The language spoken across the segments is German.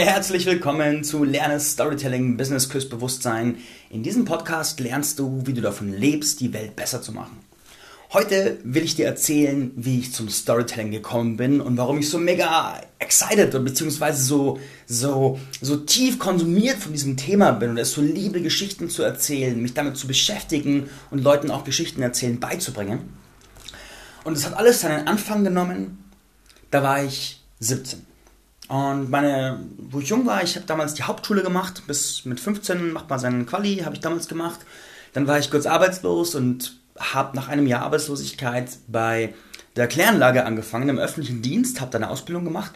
Herzlich willkommen zu Lerne Storytelling Business Küss Bewusstsein. In diesem Podcast lernst du, wie du davon lebst, die Welt besser zu machen. Heute will ich dir erzählen, wie ich zum Storytelling gekommen bin und warum ich so mega excited und beziehungsweise so, so, so tief konsumiert von diesem Thema bin und es so liebe, Geschichten zu erzählen, mich damit zu beschäftigen und Leuten auch Geschichten erzählen beizubringen. Und es hat alles seinen Anfang genommen, da war ich 17. Und meine, wo ich jung war, ich habe damals die Hauptschule gemacht, bis mit 15 macht man seinen Quali, habe ich damals gemacht. Dann war ich kurz arbeitslos und habe nach einem Jahr Arbeitslosigkeit bei der Kläranlage angefangen im öffentlichen Dienst, habe da eine Ausbildung gemacht.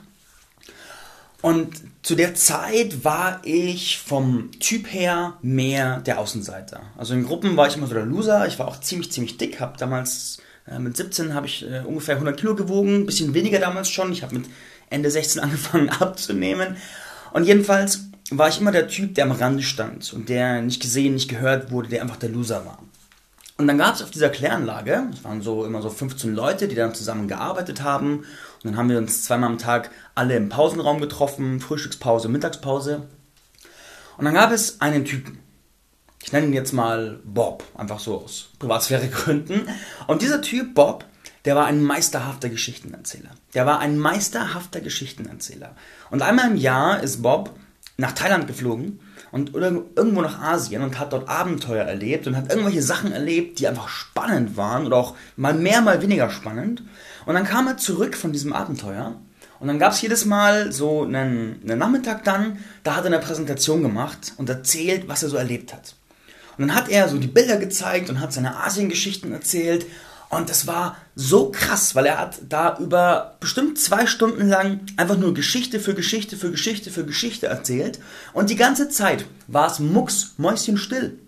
Und zu der Zeit war ich vom Typ her mehr der Außenseiter. Also in Gruppen war ich immer so der Loser. Ich war auch ziemlich, ziemlich dick. Habe damals äh, mit 17 habe ich äh, ungefähr 100 Kilo gewogen, bisschen weniger damals schon. Ich habe mit Ende 16 angefangen abzunehmen. Und jedenfalls war ich immer der Typ, der am Rande stand und der nicht gesehen, nicht gehört wurde, der einfach der Loser war. Und dann gab es auf dieser Kläranlage, es waren so immer so 15 Leute, die dann zusammen gearbeitet haben. Und dann haben wir uns zweimal am Tag alle im Pausenraum getroffen, Frühstückspause, Mittagspause. Und dann gab es einen Typen. Ich nenne ihn jetzt mal Bob, einfach so aus Privatsphäregründen. Und dieser Typ, Bob, der war ein meisterhafter Geschichtenerzähler. Der war ein meisterhafter Geschichtenerzähler. Und einmal im Jahr ist Bob nach Thailand geflogen und oder irgendwo nach Asien und hat dort Abenteuer erlebt und hat irgendwelche Sachen erlebt, die einfach spannend waren oder auch mal mehr, mal weniger spannend. Und dann kam er zurück von diesem Abenteuer und dann gab es jedes Mal so einen, einen Nachmittag dann, da hat er eine Präsentation gemacht und erzählt, was er so erlebt hat. Und dann hat er so die Bilder gezeigt und hat seine Asiengeschichten erzählt und das war so krass, weil er hat da über bestimmt zwei Stunden lang einfach nur Geschichte für Geschichte für Geschichte für Geschichte erzählt. Und die ganze Zeit war es mucks, mäuschen still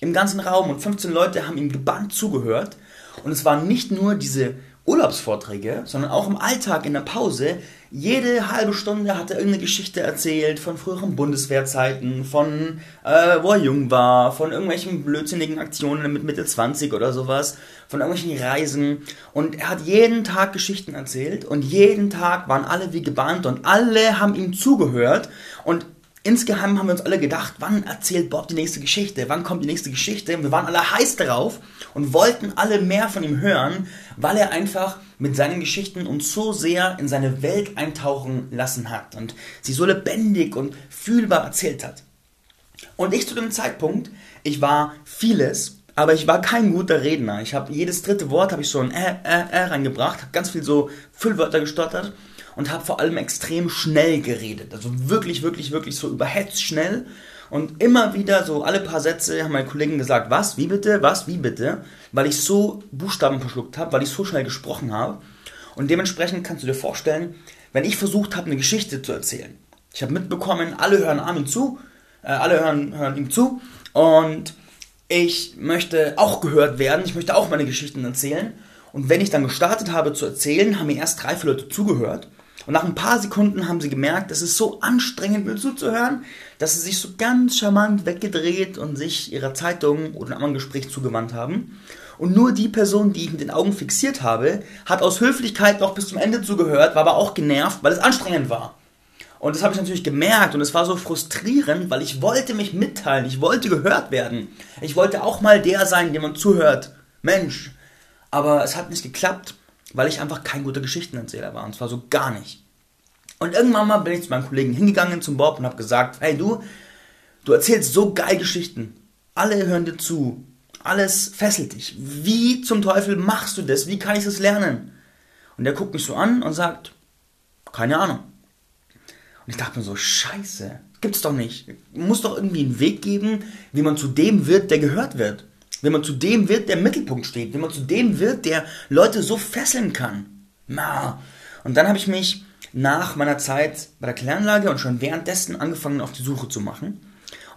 im ganzen Raum und 15 Leute haben ihm gebannt zugehört. Und es waren nicht nur diese Urlaubsvorträge, sondern auch im Alltag in der Pause. Jede halbe Stunde hat er irgendeine Geschichte erzählt von früheren Bundeswehrzeiten, von äh, wo er jung war, von irgendwelchen blödsinnigen Aktionen mit Mitte 20 oder sowas, von irgendwelchen Reisen. Und er hat jeden Tag Geschichten erzählt und jeden Tag waren alle wie gebannt und alle haben ihm zugehört. Und Insgeheim haben wir uns alle gedacht, wann erzählt Bob die nächste Geschichte? Wann kommt die nächste Geschichte? Und wir waren alle heiß darauf und wollten alle mehr von ihm hören, weil er einfach mit seinen Geschichten uns so sehr in seine Welt eintauchen lassen hat und sie so lebendig und fühlbar erzählt hat. Und ich zu dem Zeitpunkt, ich war vieles, aber ich war kein guter Redner. Ich habe jedes dritte Wort habe ich so ein äh, äh, äh reingebracht, habe ganz viel so Füllwörter gestottert und habe vor allem extrem schnell geredet. Also wirklich, wirklich, wirklich so überhetzt schnell. Und immer wieder so alle paar Sätze haben meine Kollegen gesagt, was, wie bitte, was, wie bitte, weil ich so Buchstaben verschluckt habe, weil ich so schnell gesprochen habe. Und dementsprechend kannst du dir vorstellen, wenn ich versucht habe, eine Geschichte zu erzählen. Ich habe mitbekommen, alle hören Armin zu, äh, alle hören, hören ihm zu und ich möchte auch gehört werden, ich möchte auch meine Geschichten erzählen. Und wenn ich dann gestartet habe zu erzählen, haben mir erst drei, vier Leute zugehört. Und nach ein paar Sekunden haben sie gemerkt, es ist so anstrengend, mir zuzuhören, dass sie sich so ganz charmant weggedreht und sich ihrer Zeitung oder einem anderen Gespräch zugewandt haben. Und nur die Person, die ich mit den Augen fixiert habe, hat aus Höflichkeit noch bis zum Ende zugehört, war aber auch genervt, weil es anstrengend war. Und das habe ich natürlich gemerkt und es war so frustrierend, weil ich wollte mich mitteilen, ich wollte gehört werden. Ich wollte auch mal der sein, dem man zuhört. Mensch. Aber es hat nicht geklappt weil ich einfach kein guter Geschichtenerzähler war. Und zwar so gar nicht. Und irgendwann mal bin ich zu meinem Kollegen hingegangen, zum Bob, und habe gesagt, hey du, du erzählst so geil Geschichten. Alle hören dir zu. Alles fesselt dich. Wie zum Teufel machst du das? Wie kann ich das lernen? Und der guckt mich so an und sagt, keine Ahnung. Und ich dachte mir so, scheiße, gibt's doch nicht. Muss doch irgendwie einen Weg geben, wie man zu dem wird, der gehört wird wenn man zu dem wird, der im Mittelpunkt steht, wenn man zu dem wird, der Leute so fesseln kann. Na. Und dann habe ich mich nach meiner Zeit bei der Kläranlage und schon währenddessen angefangen auf die Suche zu machen.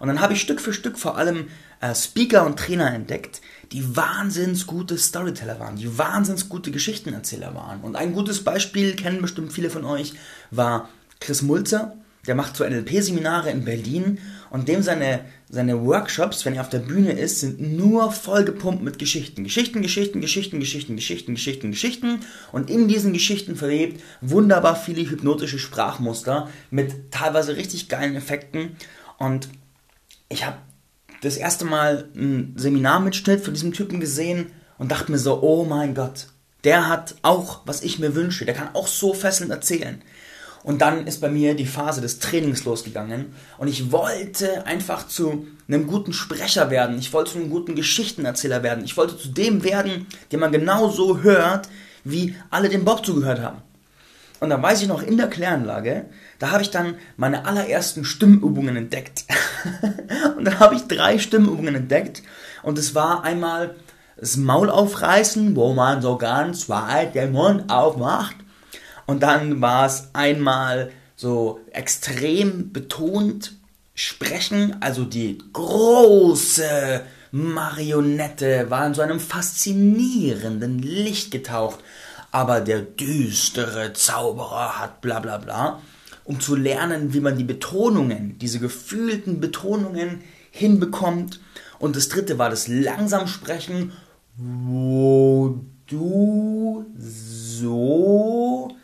Und dann habe ich Stück für Stück vor allem äh, Speaker und Trainer entdeckt, die wahnsinns gute Storyteller waren, die wahnsinns gute Geschichtenerzähler waren. Und ein gutes Beispiel kennen bestimmt viele von euch war Chris Mulzer, der macht so NLP-Seminare in Berlin und dem seine, seine Workshops, wenn er auf der Bühne ist, sind nur vollgepumpt mit Geschichten. Geschichten, Geschichten, Geschichten, Geschichten, Geschichten, Geschichten, Geschichten. Und in diesen Geschichten verwebt wunderbar viele hypnotische Sprachmuster mit teilweise richtig geilen Effekten. Und ich habe das erste Mal einen Seminarmitschnitt von diesem Typen gesehen und dachte mir so, oh mein Gott, der hat auch, was ich mir wünsche, der kann auch so fesselnd erzählen. Und dann ist bei mir die Phase des Trainings losgegangen und ich wollte einfach zu einem guten Sprecher werden. Ich wollte zu einem guten Geschichtenerzähler werden. Ich wollte zu dem werden, den man genau so hört, wie alle dem Bob zugehört haben. Und dann weiß ich noch, in der Kläranlage, da habe ich dann meine allerersten Stimmübungen entdeckt. und dann habe ich drei Stimmübungen entdeckt. Und es war einmal das Maul aufreißen, wo man so ganz weit den Mund aufmacht. Und dann war es einmal so extrem betont sprechen, also die große Marionette war in so einem faszinierenden Licht getaucht, aber der düstere Zauberer hat bla bla bla, um zu lernen, wie man die Betonungen, diese gefühlten Betonungen hinbekommt. Und das dritte war das langsam Sprechen, wo du so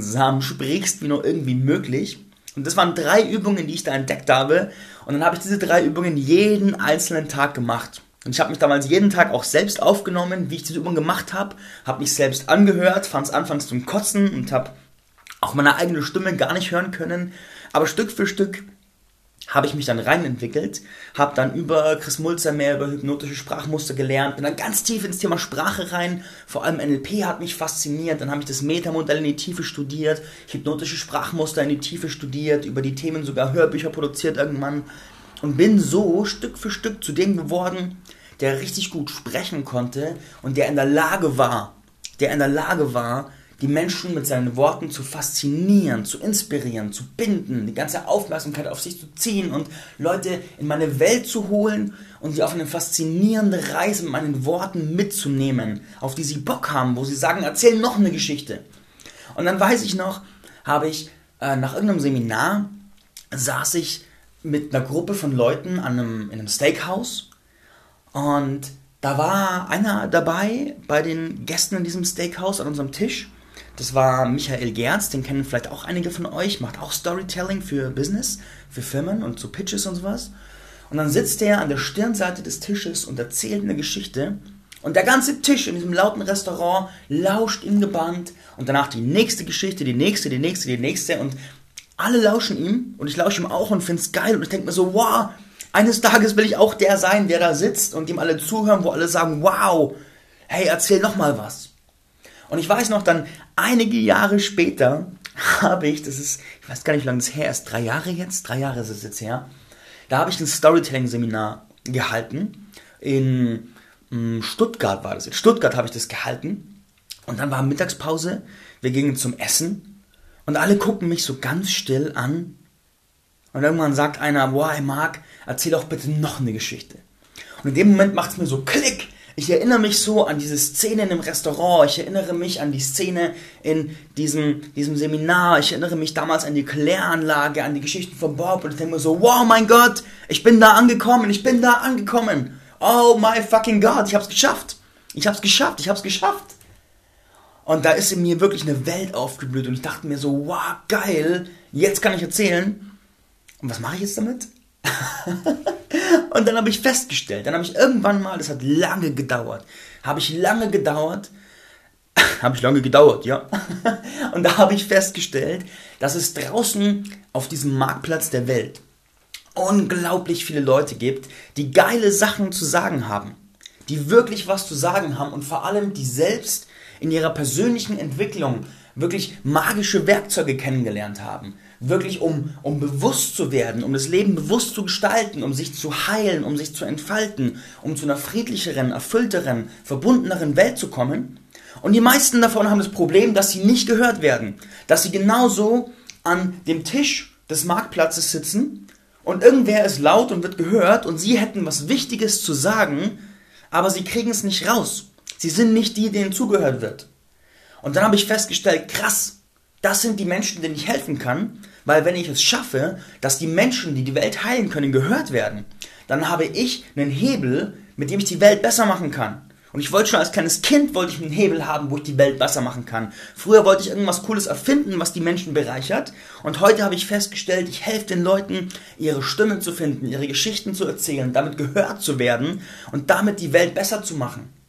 langsam sprichst, wie nur irgendwie möglich. Und das waren drei Übungen, die ich da entdeckt habe. Und dann habe ich diese drei Übungen jeden einzelnen Tag gemacht. Und ich habe mich damals jeden Tag auch selbst aufgenommen, wie ich diese Übung gemacht habe, habe mich selbst angehört, fand es anfangs zum Kotzen und habe auch meine eigene Stimme gar nicht hören können. Aber Stück für Stück habe ich mich dann reinentwickelt, habe dann über Chris Mulzer mehr über hypnotische Sprachmuster gelernt, bin dann ganz tief ins Thema Sprache rein, vor allem NLP hat mich fasziniert, dann habe ich das Metamodell in die Tiefe studiert, hypnotische Sprachmuster in die Tiefe studiert, über die Themen sogar Hörbücher produziert irgendwann und bin so Stück für Stück zu dem geworden, der richtig gut sprechen konnte und der in der Lage war, der in der Lage war, die Menschen mit seinen Worten zu faszinieren, zu inspirieren, zu binden, die ganze Aufmerksamkeit auf sich zu ziehen und Leute in meine Welt zu holen und sie auf eine faszinierende Reise mit meinen Worten mitzunehmen, auf die sie Bock haben, wo sie sagen, erzähl noch eine Geschichte. Und dann weiß ich noch, habe ich äh, nach irgendeinem Seminar saß ich mit einer Gruppe von Leuten an einem, in einem Steakhouse und da war einer dabei bei den Gästen in diesem Steakhouse an unserem Tisch das war Michael Gerz, den kennen vielleicht auch einige von euch, macht auch Storytelling für Business, für Firmen und so Pitches und sowas. Und dann sitzt er an der Stirnseite des Tisches und erzählt eine Geschichte. Und der ganze Tisch in diesem lauten Restaurant lauscht ihm gebannt. Und danach die nächste Geschichte, die nächste, die nächste, die nächste. Und alle lauschen ihm. Und ich lausche ihm auch und finde es geil. Und ich denke mir so, wow, eines Tages will ich auch der sein, der da sitzt und ihm alle zuhören, wo alle sagen, wow, hey, erzähl noch mal was. Und ich weiß noch, dann einige Jahre später habe ich, das ist, ich weiß gar nicht, wie lange das her ist, drei Jahre jetzt, drei Jahre ist es jetzt her, da habe ich ein Storytelling-Seminar gehalten. In hm, Stuttgart war das. In Stuttgart habe ich das gehalten. Und dann war Mittagspause, wir gingen zum Essen und alle gucken mich so ganz still an. Und irgendwann sagt einer, boah, hey Marc, erzähl doch bitte noch eine Geschichte. Und in dem Moment macht es mir so Klick ich erinnere mich so an diese Szene im Restaurant, ich erinnere mich an die Szene in diesem, diesem Seminar, ich erinnere mich damals an die Kläranlage, an die Geschichten von Bob und ich denke mir so, wow, mein Gott, ich bin da angekommen, ich bin da angekommen. Oh my fucking God, ich hab's geschafft. Ich hab's geschafft, ich hab's geschafft. Und da ist in mir wirklich eine Welt aufgeblüht und ich dachte mir so, wow, geil, jetzt kann ich erzählen. Und was mache ich jetzt damit? und dann habe ich festgestellt, dann habe ich irgendwann mal, das hat lange gedauert, habe ich lange gedauert, habe ich lange gedauert, ja. und da habe ich festgestellt, dass es draußen auf diesem Marktplatz der Welt unglaublich viele Leute gibt, die geile Sachen zu sagen haben, die wirklich was zu sagen haben und vor allem die selbst in ihrer persönlichen Entwicklung wirklich magische Werkzeuge kennengelernt haben. Wirklich um, um bewusst zu werden, um das Leben bewusst zu gestalten, um sich zu heilen, um sich zu entfalten, um zu einer friedlicheren, erfüllteren, verbundeneren Welt zu kommen. Und die meisten davon haben das Problem, dass sie nicht gehört werden. Dass sie genauso an dem Tisch des Marktplatzes sitzen und irgendwer ist laut und wird gehört und sie hätten was Wichtiges zu sagen, aber sie kriegen es nicht raus. Sie sind nicht die, denen zugehört wird. Und dann habe ich festgestellt, krass, Das sind die Menschen, denen ich helfen kann, weil wenn ich es schaffe, dass die Menschen, die die Welt heilen können, gehört werden, dann habe ich einen Hebel, mit dem ich die Welt besser machen kann. Und ich wollte schon als kleines Kind wollte ich einen Hebel haben, wo ich die Welt besser machen kann. Früher wollte ich irgendwas Cooles erfinden, was die Menschen bereichert. Und heute habe ich festgestellt, ich helfe den Leuten, ihre Stimme zu finden, ihre Geschichten zu erzählen, damit gehört zu werden und damit die Welt besser zu machen.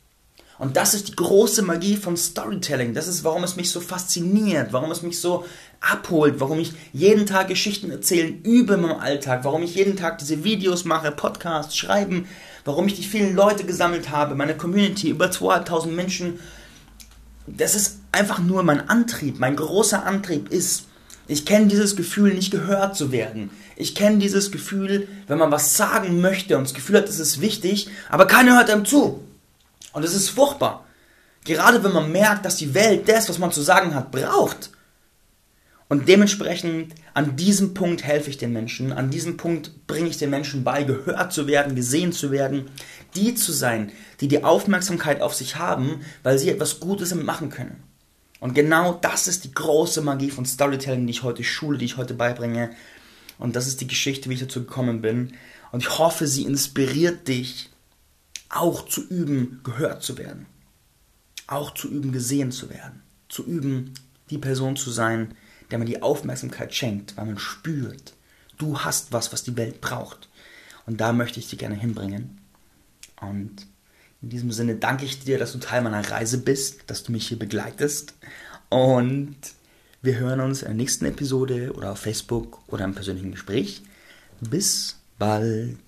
Und das ist die große Magie von Storytelling. Das ist, warum es mich so fasziniert, warum es mich so abholt, warum ich jeden Tag Geschichten erzählen übe in Alltag, warum ich jeden Tag diese Videos mache, Podcasts, schreiben, warum ich die vielen Leute gesammelt habe, meine Community, über 200.000 Menschen. Das ist einfach nur mein Antrieb. Mein großer Antrieb ist, ich kenne dieses Gefühl, nicht gehört zu werden. Ich kenne dieses Gefühl, wenn man was sagen möchte und das Gefühl hat, es ist wichtig, aber keiner hört einem zu. Und es ist furchtbar. Gerade wenn man merkt, dass die Welt das, was man zu sagen hat, braucht. Und dementsprechend an diesem Punkt helfe ich den Menschen, an diesem Punkt bringe ich den Menschen bei, gehört zu werden, gesehen zu werden, die zu sein, die die Aufmerksamkeit auf sich haben, weil sie etwas Gutes damit machen können. Und genau das ist die große Magie von Storytelling, die ich heute schule, die ich heute beibringe. Und das ist die Geschichte, wie ich dazu gekommen bin. Und ich hoffe, sie inspiriert dich, auch zu üben, gehört zu werden. Auch zu üben, gesehen zu werden. Zu üben, die Person zu sein, der man die Aufmerksamkeit schenkt, weil man spürt, du hast was, was die Welt braucht. Und da möchte ich dich gerne hinbringen. Und in diesem Sinne danke ich dir, dass du Teil meiner Reise bist, dass du mich hier begleitest. Und wir hören uns in der nächsten Episode oder auf Facebook oder im persönlichen Gespräch. Bis bald.